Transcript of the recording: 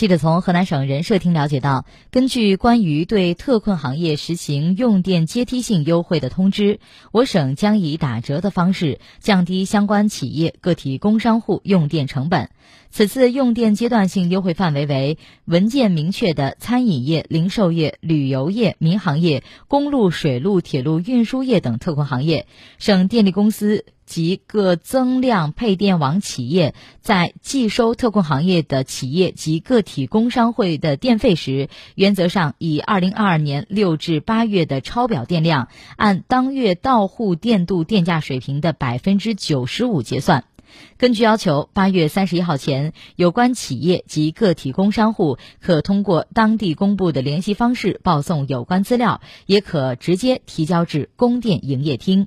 记者从河南省人社厅了解到，根据关于对特困行业实行用电阶梯性优惠的通知，我省将以打折的方式降低相关企业个体工商户用电成本。此次用电阶段性优惠范围为文件明确的餐饮业、零售业、旅游业、民航业、公路、水路、铁路运输业等特困行业。省电力公司。及各增量配电网企业在计收特困行业的企业及个体工商会的电费时，原则上以二零二二年六至八月的超表电量，按当月到户电度电价水平的百分之九十五结算。根据要求，八月三十一号前，有关企业及个体工商户可通过当地公布的联系方式报送有关资料，也可直接提交至供电营业厅。